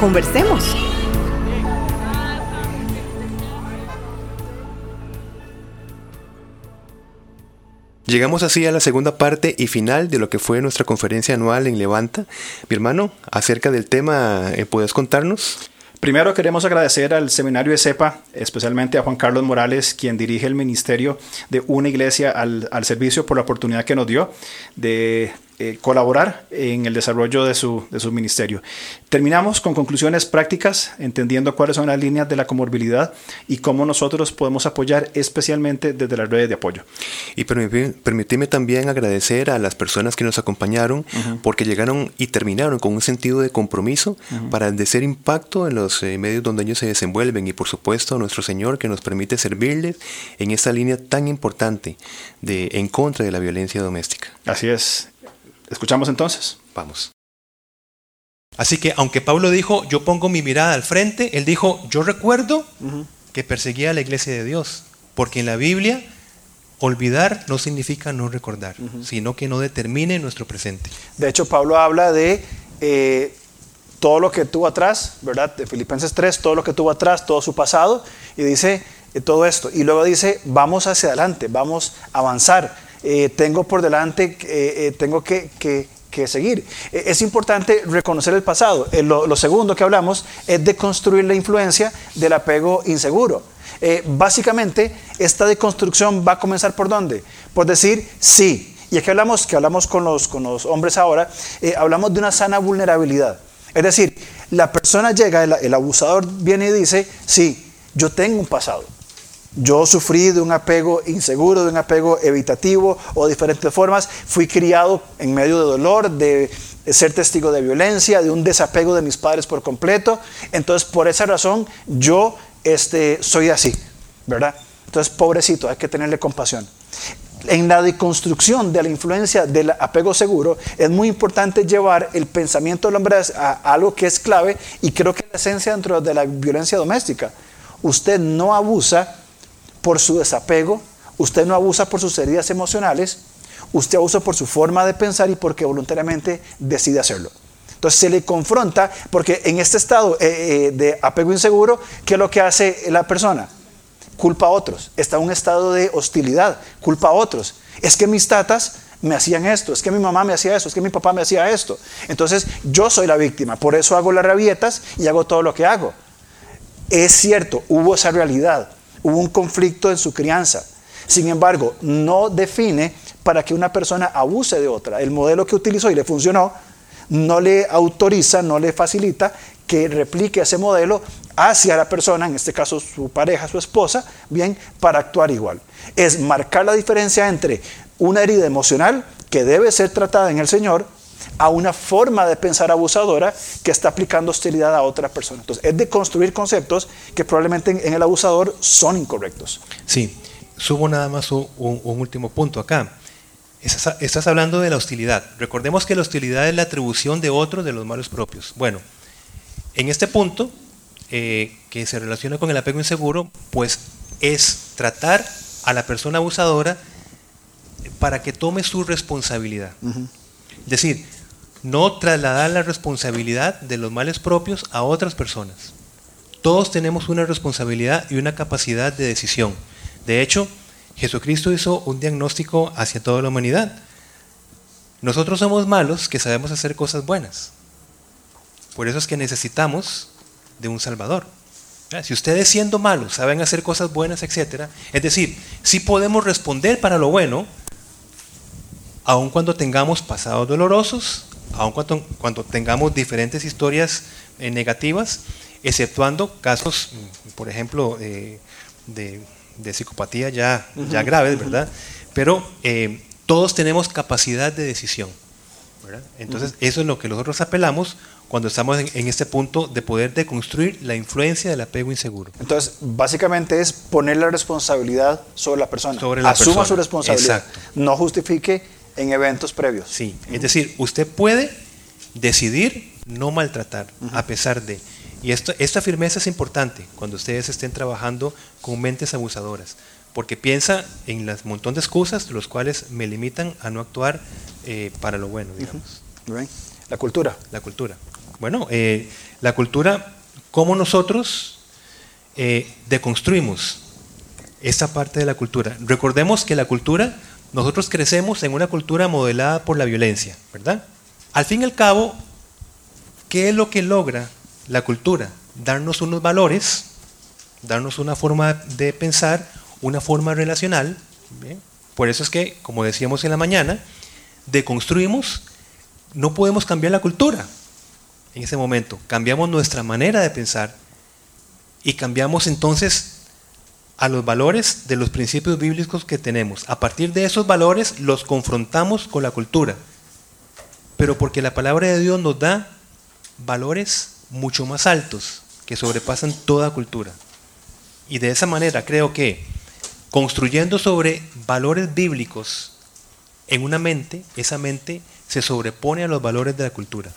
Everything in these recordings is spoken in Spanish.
Conversemos. Llegamos así a la segunda parte y final de lo que fue nuestra conferencia anual en Levanta. Mi hermano, acerca del tema, eh, ¿puedes contarnos? Primero queremos agradecer al seminario de CEPA, especialmente a Juan Carlos Morales, quien dirige el ministerio de una iglesia al, al servicio por la oportunidad que nos dio de eh, colaborar en el desarrollo de su, de su ministerio. Terminamos con conclusiones prácticas, entendiendo cuáles son las líneas de la comorbilidad y cómo nosotros podemos apoyar especialmente desde las redes de apoyo. Y permíteme también agradecer a las personas que nos acompañaron porque llegaron y terminaron con un sentido de compromiso para el de ser impacto en los eh, medios donde ellos se desenvuelven y por supuesto a nuestro Señor que nos permite servirles en esta línea tan importante de en contra de la violencia doméstica. Así es. Escuchamos entonces. Vamos. Así que aunque Pablo dijo, yo pongo mi mirada al frente, él dijo, yo recuerdo que perseguía a la iglesia de Dios, porque en la Biblia olvidar no significa no recordar, sino que no determine nuestro presente. De hecho, Pablo habla de eh, todo lo que tuvo atrás, ¿verdad? De Filipenses 3, todo lo que tuvo atrás, todo su pasado, y dice eh, todo esto. Y luego dice, vamos hacia adelante, vamos a avanzar eh, tengo por delante, eh, eh, tengo que, seguir. es importante reconocer el pasado. Lo, segundo que hablamos es de construir la influencia del apego inseguro. básicamente, esta deconstrucción va a comenzar por dónde? Por decir sí. Y aquí hablamos, que hablamos con los, con los hombres ahora, hablamos de una sana vulnerabilidad. Es decir, la persona llega, el abusador viene y dice, sí, yo tengo un pasado. Yo sufrí de un apego inseguro, de un apego evitativo o de diferentes formas. Fui criado en medio de dolor, de ser testigo de violencia, de un desapego de mis padres por completo. Entonces, por esa razón, yo este, soy así, ¿verdad? Entonces, pobrecito, hay que tenerle compasión. En la deconstrucción de la influencia del apego seguro, es muy importante llevar el pensamiento del hombre a algo que es clave y creo que es la esencia dentro de la violencia doméstica. Usted no abusa por su desapego, usted no abusa por sus heridas emocionales, usted abusa por su forma de pensar y porque voluntariamente decide hacerlo. Entonces se le confronta porque en este estado eh, eh, de apego inseguro, ¿qué es lo que hace la persona? Culpa a otros, está en un estado de hostilidad, culpa a otros. Es que mis tatas me hacían esto, es que mi mamá me hacía esto, es que mi papá me hacía esto. Entonces yo soy la víctima, por eso hago las rabietas y hago todo lo que hago. Es cierto, hubo esa realidad, Hubo un conflicto en su crianza. Sin embargo, no define para que una persona abuse de otra. El modelo que utilizó y le funcionó no le autoriza, no le facilita que replique ese modelo hacia la persona, en este caso su pareja, su esposa, bien, para actuar igual. Es marcar la diferencia entre una herida emocional que debe ser tratada en el Señor a una forma de pensar abusadora que está aplicando hostilidad a otra persona. Entonces, es de construir conceptos que probablemente en, el abusador son incorrectos. Sí, subo nada más un, último punto acá. Estás, hablando de la hostilidad. Recordemos que la hostilidad es la atribución de otro de los malos propios. Bueno, en este punto, eh, que se relaciona con el apego inseguro, pues es tratar a la persona abusadora para que tome su responsabilidad. Es decir, no trasladar la responsabilidad de los males propios a otras personas. Todos tenemos una responsabilidad y una capacidad de decisión. De hecho, Jesucristo hizo un diagnóstico hacia toda la humanidad. Nosotros somos malos que sabemos hacer cosas buenas. Por eso es que necesitamos de un Salvador. Si ustedes siendo malos saben hacer cosas buenas, etc. Es decir, si podemos responder para lo bueno, aun cuando tengamos pasados dolorosos, aun cuando, cuando tengamos diferentes historias eh, negativas, exceptuando casos, mm, por ejemplo, de, psicopatía ya, ya graves, ¿verdad? Pero eh, todos tenemos capacidad de decisión. Entonces, eso es lo que nosotros apelamos cuando estamos en, este punto de poder deconstruir la influencia del apego inseguro. Entonces, básicamente es poner la responsabilidad sobre la persona. Sobre la Asuma su responsabilidad. No justifique en eventos previos. Sí, es decir, usted puede decidir no maltratar, a pesar de... Y esto, esta firmeza es importante cuando ustedes estén trabajando con mentes abusadoras, porque piensa en las montón de excusas los cuales me limitan a no actuar eh, para lo bueno, digamos. La cultura. La cultura. Bueno, eh, la cultura, cómo nosotros eh, deconstruimos esa parte de la cultura. Recordemos que la cultura, nosotros crecemos en una cultura modelada por la violencia, ¿verdad? Al fin y al cabo, ¿qué es lo que logra la cultura? Darnos unos valores, darnos una forma de pensar, una forma relacional. Por eso es que, como decíamos en la mañana, deconstruimos, no podemos cambiar la cultura, en ese momento. Cambiamos nuestra manera de pensar y cambiamos entonces a los valores de los principios bíblicos que tenemos. A partir de esos valores los confrontamos con la cultura. Pero porque la palabra de Dios nos da valores mucho más altos que sobrepasan toda cultura. Y de esa manera creo que construyendo sobre valores bíblicos en una mente, esa mente se sobrepone a los valores de la cultura.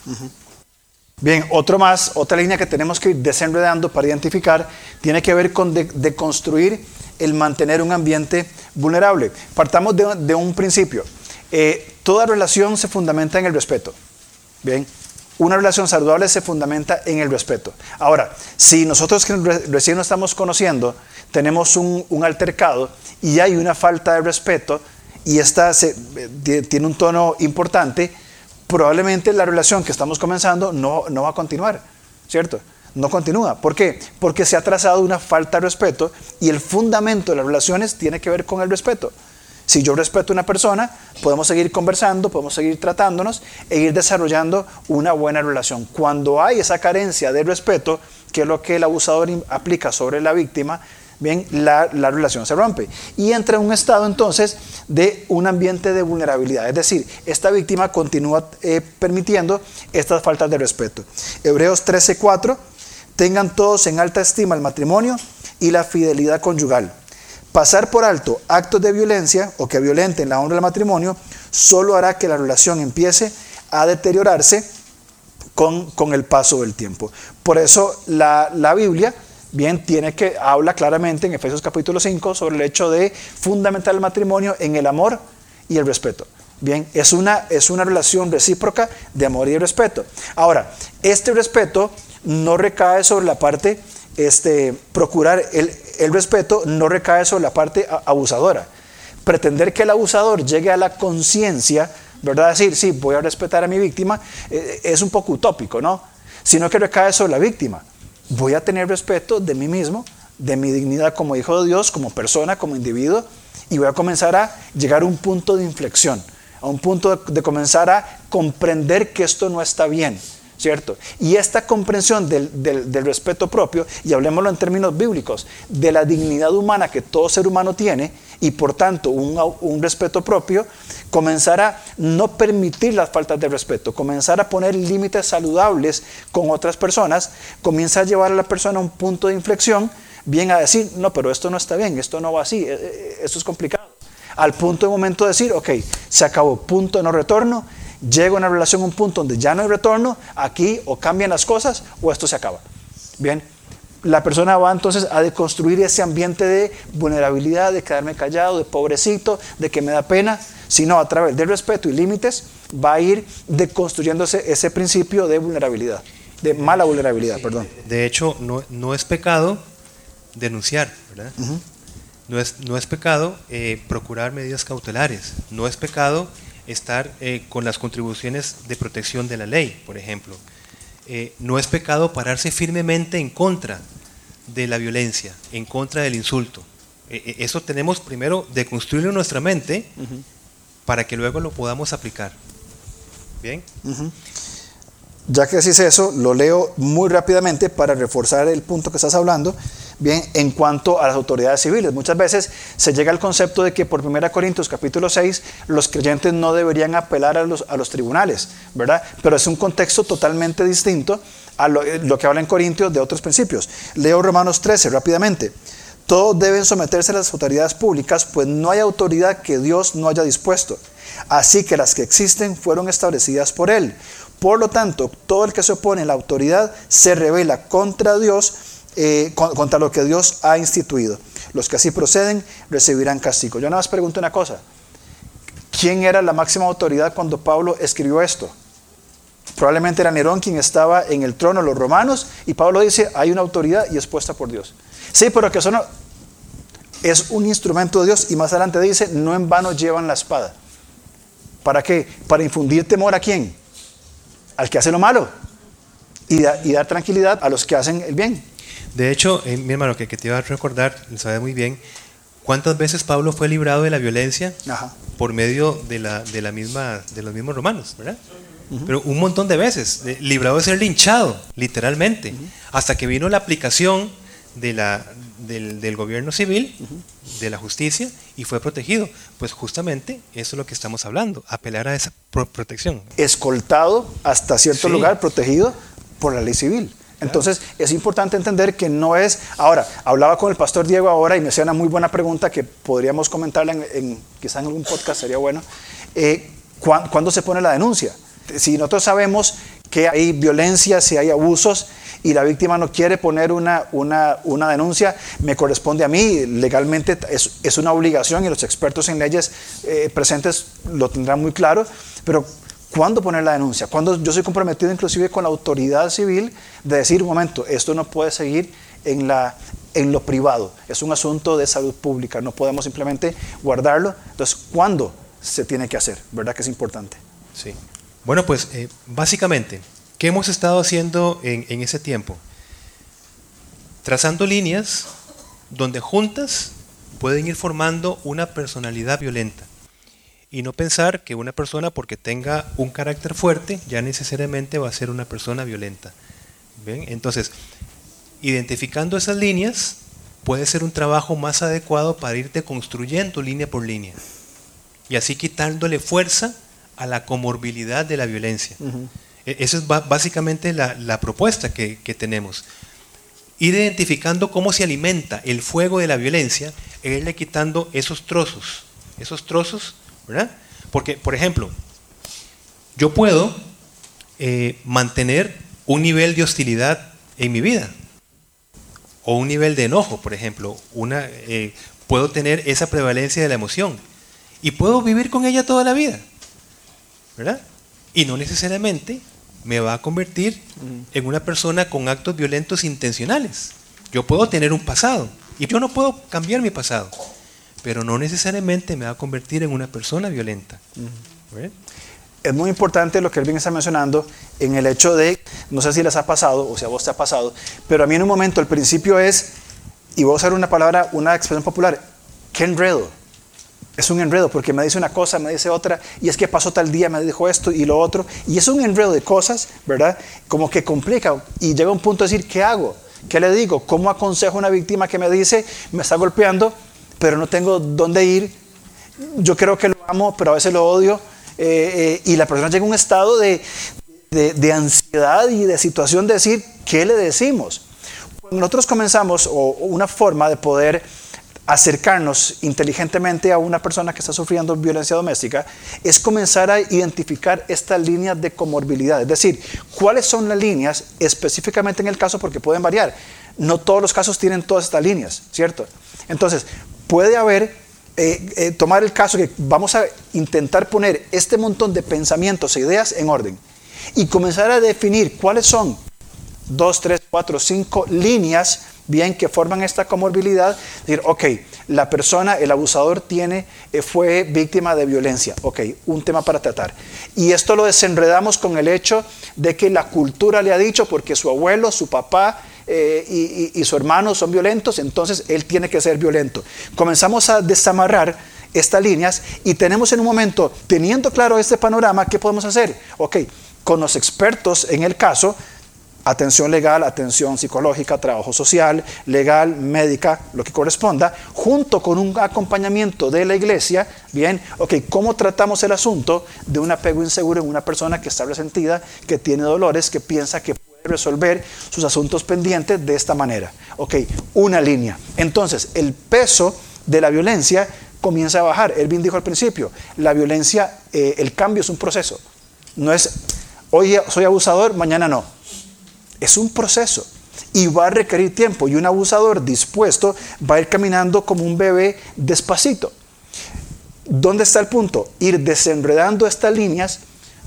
Bien, otro más, otra línea que tenemos que ir desenredando para identificar, tiene que ver con deconstruir el mantener un ambiente vulnerable. Partamos de, un principio. Eh, toda relación se fundamenta en el respeto. Bien, una relación saludable se fundamenta en el respeto. Ahora, si nosotros que recién nos estamos conociendo tenemos un, altercado y hay una falta de respeto y esta eh, tiene un tono importante, probablemente la relación que estamos comenzando no, no va a continuar, ¿cierto? No continúa. ¿Por qué? Porque se ha trazado una falta de respeto y el fundamento de las relaciones tiene que ver con el respeto. Si yo respeto a una persona, podemos seguir conversando, podemos seguir tratándonos e ir desarrollando una buena relación. Cuando hay esa carencia de respeto, que es lo que el abusador aplica sobre la víctima, bien, la, relación se rompe. Y entra en un estado entonces de un ambiente de vulnerabilidad. Es decir, esta víctima continúa eh, permitiendo estas faltas de respeto. Hebreos 13:4, tengan todos en alta estima el matrimonio y la fidelidad conyugal. Pasar por alto actos de violencia o que violenten la honra del matrimonio solo hará que la relación empiece a deteriorarse con, con el paso del tiempo. Por eso la, la Biblia bien, tiene que, habla claramente en Efesios capítulo 5 sobre el hecho de fundamentar el matrimonio en el amor y el respeto. Bien, es una, es una relación recíproca de amor y respeto. Ahora, este respeto no recae sobre la parte, este, procurar el, el respeto no recae sobre la parte abusadora. Pretender que el abusador llegue a la conciencia, ¿verdad? Decir, sí, voy a respetar a mi víctima, eh, es un poco utópico, ¿no? Sino que recae sobre la víctima voy a tener respeto de mí mismo, de mi dignidad como hijo de Dios, como persona, como individuo, y voy a comenzar a llegar a un punto de inflexión, a un punto de, comenzar a comprender que esto no está bien, ¿cierto? Y esta comprensión del, respeto propio, y hablemoslo en términos bíblicos, de la dignidad humana que todo ser humano tiene, y por tanto un, respeto propio, comenzar a no permitir las faltas de respeto, comenzar a poner límites saludables con otras personas, comienza a llevar a la persona a un punto de inflexión, bien a decir, no, pero esto no está bien, esto no va así, eh, eh, esto es complicado. Al punto de momento de decir, ok, se acabó, punto de no retorno, llego a una relación a un punto donde ya no hay retorno, aquí o cambian las cosas o esto se acaba. Bien, la persona va entonces a deconstruir ese ambiente de vulnerabilidad, de quedarme callado, de pobrecito, de que me da pena, sino a través del respeto y límites va a ir deconstruyéndose ese principio de vulnerabilidad, de mala vulnerabilidad, perdón. De hecho, no, no, es pecado denunciar, ¿verdad? no, es, no es pecado eh, procurar medidas cautelares, no es pecado estar eh, con las contribuciones de protección de la ley, por ejemplo. Eh, no es pecado pararse firmemente en contra de la violencia, en contra del insulto. eso tenemos primero de construirlo en nuestra mente para que luego lo podamos aplicar. ¿Bien? Ya que decís eso, lo leo muy rápidamente para reforzar el punto que estás hablando. bien, en cuanto a las autoridades civiles. Muchas veces se llega al concepto de que por 1 Corintios capítulo 6 los creyentes no deberían apelar a los, a los tribunales, ¿verdad? Pero es un contexto totalmente distinto a lo, que habla en Corintios de otros principios. Leo Romanos 13 rápidamente. Todos deben someterse a las autoridades públicas, pues no hay autoridad que Dios no haya dispuesto. Así que las que existen fueron establecidas por Él. Por lo tanto, todo el que se opone a la autoridad se revela contra Dios, eh, contra lo que Dios ha instituido. Los que así proceden recibirán castigo. Yo nada más pregunto una cosa. ¿Quién era la máxima autoridad cuando Pablo escribió esto? Probablemente era Nerón quien estaba en el trono los romanos y Pablo dice, hay una autoridad y es puesta por Dios. Sí, pero que eso no, es un instrumento de Dios y más adelante dice, no en vano llevan la espada. ¿Para qué? Para infundir temor a quién? Al que hace lo malo y, dar tranquilidad a los que hacen el bien. De hecho, eh, mi hermano, que, te iba a recordar, sabe muy bien, ¿cuántas veces Pablo fue librado de la violencia por medio de, la, de, la misma, de los mismos romanos, ¿verdad? Pero un montón de veces, librado de ser linchado, literalmente, hasta que vino la aplicación de la, del, gobierno civil, de la justicia, y fue protegido. Pues justamente eso es lo que estamos hablando, apelar a esa protección. Escoltado hasta cierto lugar, protegido por la ley civil. Entonces es importante entender que no es... Ahora, hablaba con el pastor Diego ahora y me hacía una muy buena pregunta que podríamos comentarla en, en quizá en algún podcast, sería bueno. Eh, ¿Cuándo se pone la denuncia? Si nosotros sabemos que hay violencia, si hay abusos, y la víctima no quiere poner una, una, una denuncia, me corresponde a mí. Legalmente es, es, una obligación y los expertos en leyes eh, presentes lo tendrán muy claro, pero ¿cuándo poner la denuncia? Cuando yo soy comprometido inclusive con la autoridad civil de decir, un momento, esto no puede seguir en, la, en lo privado, es un asunto de salud pública, no podemos simplemente guardarlo. Entonces, ¿cuándo se tiene que hacer? ¿Verdad que es importante? Sí. Bueno, pues eh, básicamente ¿Qué hemos estado haciendo en, ese tiempo? Trazando líneas donde juntas pueden ir formando una personalidad violenta. Y no pensar que una persona porque tenga un carácter fuerte ya necesariamente va a ser una persona violenta. Entonces, identificando esas líneas puede ser un trabajo más adecuado para irte construyendo línea por línea. Y así quitándole fuerza a la comorbilidad de la violencia. E-, esa es básicamente la, propuesta que, tenemos. Ir identificando cómo se alimenta el fuego de la violencia e irle quitando esos trozos, esos trozos, ¿verdad? Porque, por ejemplo, yo puedo eh, mantener un nivel de hostilidad en mi vida, o un nivel de enojo, por ejemplo, una, eh, puedo tener esa prevalencia de la emoción, y puedo vivir con ella toda la vida, ¿verdad? Y no necesariamente me va a convertir en una persona con actos violentos intencionales. Yo puedo tener un pasado y yo no puedo cambiar mi pasado, pero no necesariamente me va a convertir en una persona violenta. Es muy importante lo que Elvin está mencionando en el hecho de, no sé si les ha pasado o si a vos te ha pasado, pero a mí en un momento el principio es, y voy a usar una palabra, una expresión popular, qué enredo es un enredo porque me dice una cosa, me dice otra, y es que pasó tal día, me dijo esto y lo otro, y es un enredo de cosas, ¿verdad? Como que complica y llega un punto de decir, ¿qué hago? ¿Qué le digo? ¿Cómo aconsejo a una víctima que me dice, me está golpeando, pero no tengo dónde ir? Yo creo que lo amo, pero a veces lo odio, eh, eh, y la persona llega a un estado de, de ansiedad y de situación de decir, ¿qué le decimos? Cuando nosotros comenzamos, o una forma de poder acercarnos inteligentemente a una persona que está sufriendo violencia doméstica es comenzar a identificar estas líneas de comorbilidad, es decir, cuáles son las líneas específicamente en el caso porque pueden variar. No todos los casos tienen todas estas líneas, ¿cierto? Entonces, puede haber, eh, eh, tomar el caso que vamos a intentar poner este montón de pensamientos e ideas en orden y comenzar a definir cuáles son dos, tres, cuatro, cinco líneas bien que forman esta comorbilidad, decir, ok, la persona, el abusador tiene, eh, fue víctima de violencia, ok, un tema para tratar. Y esto lo desenredamos con el hecho de que la cultura le ha dicho, porque su abuelo, su papá eh, y, su hermano son violentos, entonces él tiene que ser violento. Comenzamos a desamarrar estas líneas y tenemos en un momento, teniendo claro este panorama, ¿qué podemos hacer? Ok, con los expertos en el caso, atención legal, atención psicológica, trabajo social, legal, médica, lo que corresponda, junto con un acompañamiento de la iglesia, bien, ok, ¿cómo tratamos el asunto de un apego inseguro en una persona que está resentida, que tiene dolores, que piensa que puede resolver sus asuntos pendientes de esta manera? Ok, una línea. Entonces, el peso de la violencia comienza a bajar. Elvin dijo al principio, la violencia, eh, el cambio es un proceso. No es, hoy soy abusador, mañana no es un proceso y va a requerir tiempo y un abusador dispuesto va a ir caminando como un bebé despacito. ¿Dónde está el punto? Ir desenredando estas líneas,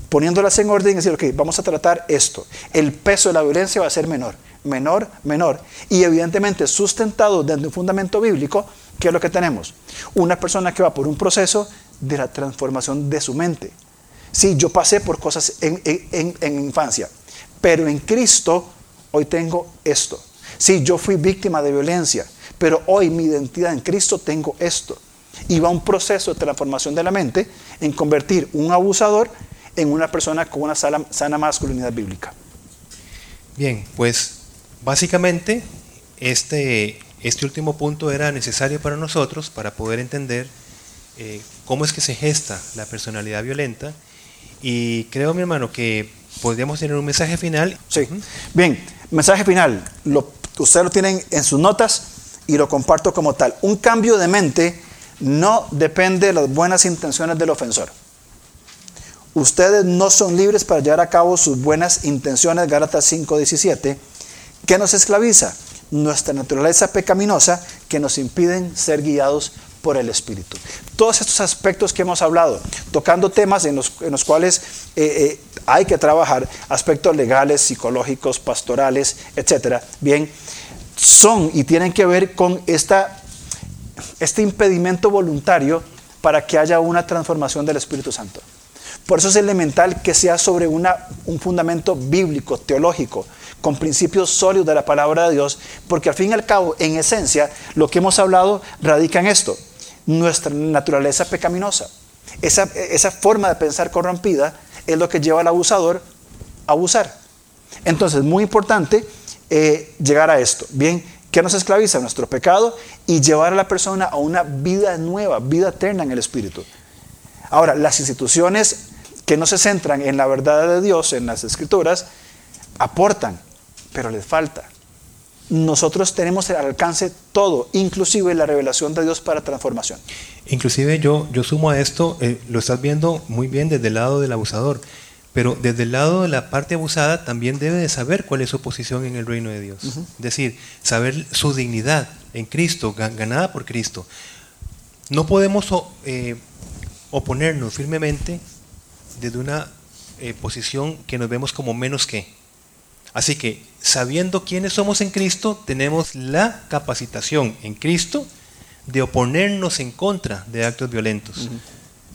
poniéndolas en orden y decir, ok, vamos a tratar esto. El peso de la violencia va a ser menor, menor, menor. Y evidentemente sustentado desde un fundamento bíblico, ¿qué es lo que tenemos? Una persona que va por un proceso de la transformación de su mente. Sí, yo pasé por cosas en, en, en infancia pero en Cristo hoy tengo esto. Sí, yo fui víctima de violencia, pero hoy mi identidad en Cristo tengo esto. Y va un proceso de transformación de la mente en convertir un abusador en una persona con una sana, masculinidad bíblica. Bien, pues básicamente este, este último punto era necesario para nosotros para poder entender eh, cómo es que se gesta la personalidad violenta. Y creo, mi hermano, que podríamos tener un mensaje final. Sí. Bien, mensaje final. Lo, ustedes lo tienen en sus notas y lo comparto como tal. Un cambio de mente no depende de las buenas intenciones del ofensor. Ustedes no son libres para llevar a cabo sus buenas intenciones, Gálatas 5:17. ¿Qué nos esclaviza? Nuestra naturaleza pecaminosa que nos impiden ser guiados por el Espíritu. Todos estos aspectos que hemos hablado, tocando temas en los, en los cuales eh, eh, hay que trabajar, aspectos legales, psicológicos, pastorales, etcétera, bien, son y tienen que ver con esta, este impedimento voluntario para que haya una transformación del Espíritu Santo. Por eso es elemental que sea sobre una, un fundamento bíblico, teológico, con principios sólidos de la palabra de Dios, porque al fin y al cabo, en esencia, lo que hemos hablado radica en esto nuestra naturaleza pecaminosa. Esa, esa forma de pensar corrompida es lo que lleva al abusador a abusar. Entonces, muy importante eh, llegar a esto. Bien, que nos esclaviza nuestro pecado y llevar a la persona a una vida nueva, vida eterna en el Espíritu. Ahora, las instituciones que no se centran en la verdad de Dios, en las escrituras, aportan, pero les falta nosotros tenemos al alcance todo, inclusive la revelación de Dios para transformación. Inclusive yo, yo sumo a esto, eh, lo estás viendo muy bien desde el lado del abusador, pero desde el lado de la parte abusada también debe de saber cuál es su posición en el reino de Dios. Es decir, saber su dignidad en Cristo, ganada por Cristo. No podemos eh, oponernos firmemente desde una eh, posición que nos vemos como menos que. Así que, sabiendo quiénes somos en Cristo, tenemos la capacitación en Cristo de oponernos en contra de actos violentos.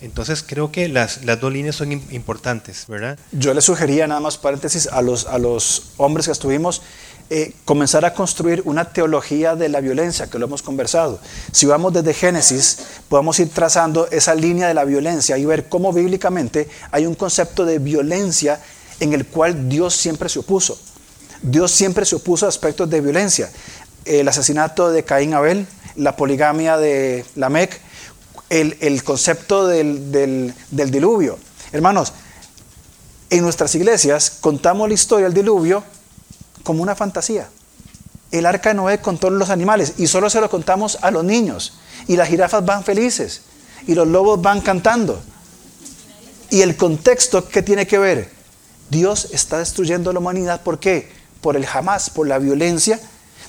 Entonces creo que las, las, dos líneas son importantes, ¿verdad? Yo le sugería, nada más paréntesis, a los, a los hombres que estuvimos, eh, comenzar a construir una teología de la violencia, que lo hemos conversado. Si vamos desde Génesis, podemos ir trazando esa línea de la violencia y ver cómo bíblicamente hay un concepto de violencia en el cual Dios siempre se opuso. Dios siempre se opuso a aspectos de violencia. El asesinato de Caín Abel, la poligamia de Lamec, el, el concepto del, del, diluvio. Hermanos, en nuestras iglesias contamos la historia del diluvio como una fantasía. El arca de Noé con todos los animales y solo se lo contamos a los niños. Y las jirafas van felices y los lobos van cantando. Y el contexto que tiene que ver, Dios está destruyendo la humanidad. ¿Por qué? Por el jamás, por la violencia.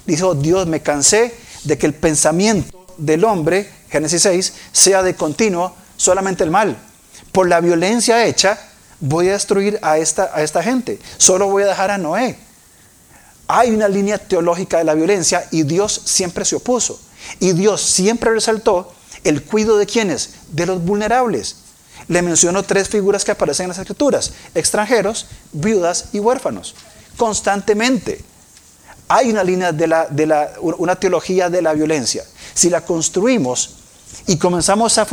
Dijo, Dios, me cansé de que el pensamiento del hombre, Génesis 6, sea de continuo solamente el mal. Por la violencia hecha, voy a destruir a esta, a esta gente. Solo voy a dejar a Noé. Hay una línea teológica de la violencia y Dios siempre se opuso. Y Dios siempre resaltó el cuidado de quienes? De los vulnerables. Le menciono tres figuras que aparecen en las escrituras. Extranjeros, viudas y huérfanos constantemente. Hay una línea de la, de la, una teología de la violencia. Si la construimos y comenzamos a,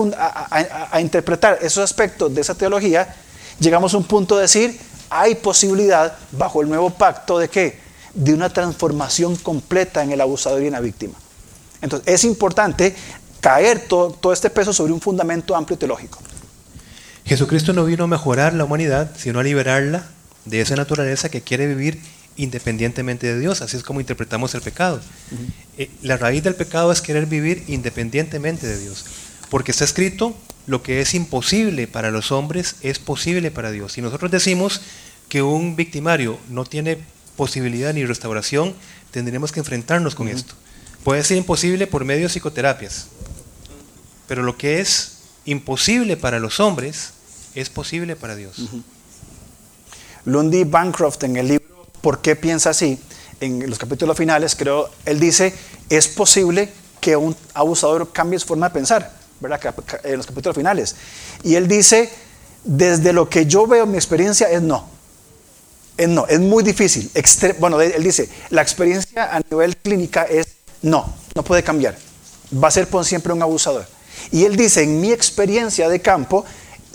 a, interpretar esos aspectos de esa teología, llegamos a un punto de decir, hay posibilidad bajo el nuevo pacto de qué? De una transformación completa en el abusador y en la víctima. Entonces es importante caer todo, todo este peso sobre un fundamento amplio teológico. Jesucristo no vino a mejorar la humanidad, sino a liberarla de esa naturaleza que quiere vivir independientemente de Dios. Así es como interpretamos el pecado. Eh, la raíz del pecado es querer vivir independientemente de Dios. Porque está escrito, lo que es imposible para los hombres es posible para Dios. Si nosotros decimos que un victimario no tiene posibilidad ni restauración, tendremos que enfrentarnos con esto. Puede ser imposible por medio de psicoterapias, pero lo que es imposible para los hombres es posible para Dios. Lundy Bancroft en el libro ¿Por qué piensa así? En los capítulos finales, creo, él dice, es posible que un abusador cambie su forma de pensar, ¿verdad? En los capítulos finales. Y él dice, desde lo que yo veo, mi experiencia es no. Es no, es muy difícil. bueno, él dice, la experiencia a nivel clínica es no, no puede cambiar. Va a ser por siempre un abusador. Y él dice, en mi experiencia de campo,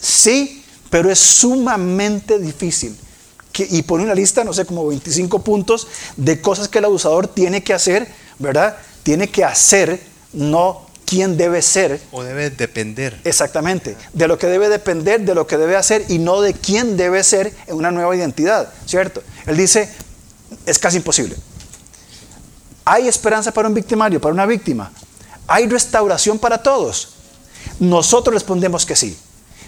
sí, pero es sumamente difícil. Y pone una lista, no sé, como 25 puntos de cosas que el abusador tiene que hacer, ¿verdad? Tiene que hacer, no quién debe ser. O debe depender. Exactamente. De lo que debe depender, de lo que debe hacer y no de quién debe ser en una nueva identidad, ¿cierto? Él dice, es casi imposible. ¿Hay esperanza para un victimario, para una víctima? ¿Hay restauración para todos? Nosotros respondemos que sí.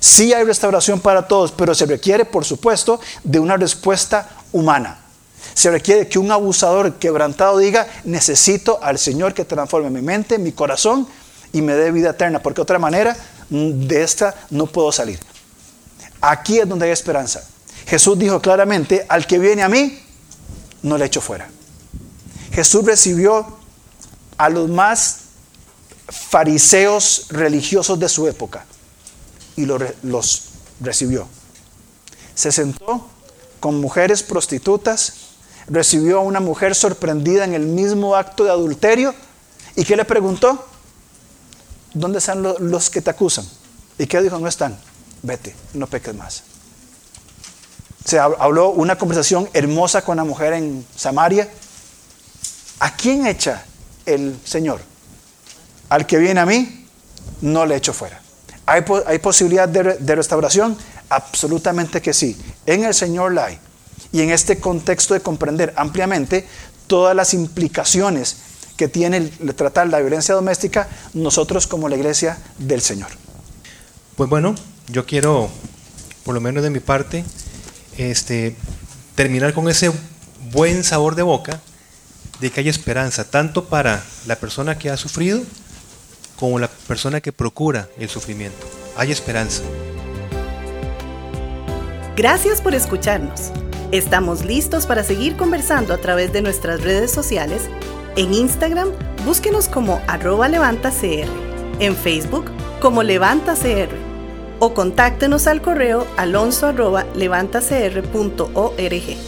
Sí hay restauración para todos, pero se requiere, por supuesto, de una respuesta humana. Se requiere que un abusador quebrantado diga, necesito al Señor que transforme mi mente, mi corazón y me dé vida eterna, porque de otra manera mm, de esta no puedo salir. Aquí es donde hay esperanza. Jesús dijo claramente, al que viene a mí, no le echo fuera. Jesús recibió a los más fariseos religiosos de su época y los recibió. Se sentó con mujeres prostitutas, recibió a una mujer sorprendida en el mismo acto de adulterio y ¿qué le preguntó? ¿Dónde están los que te acusan? ¿Y qué dijo? No están. Vete, no peques más. Se habló una conversación hermosa con la mujer en Samaria. ¿A quién echa el Señor? Al que viene a mí, no le echo fuera. ¿Hay, posibilidad de, restauración? Absolutamente que sí. En el Señor la hay. Y en este contexto de comprender ampliamente todas las implicaciones que tiene el tratar la violencia doméstica, nosotros como la iglesia del Señor. Pues bueno, yo quiero, por lo menos de mi parte, este, terminar con ese buen sabor de boca de que hay esperanza, tanto para la persona que ha sufrido, como la persona que procura el sufrimiento. Hay esperanza. Gracias por escucharnos. Estamos listos para seguir conversando a través de nuestras redes sociales. En Instagram, búsquenos como arroba levantacr. En Facebook, como levantacr. O contáctenos al correo alonso levantacr.org.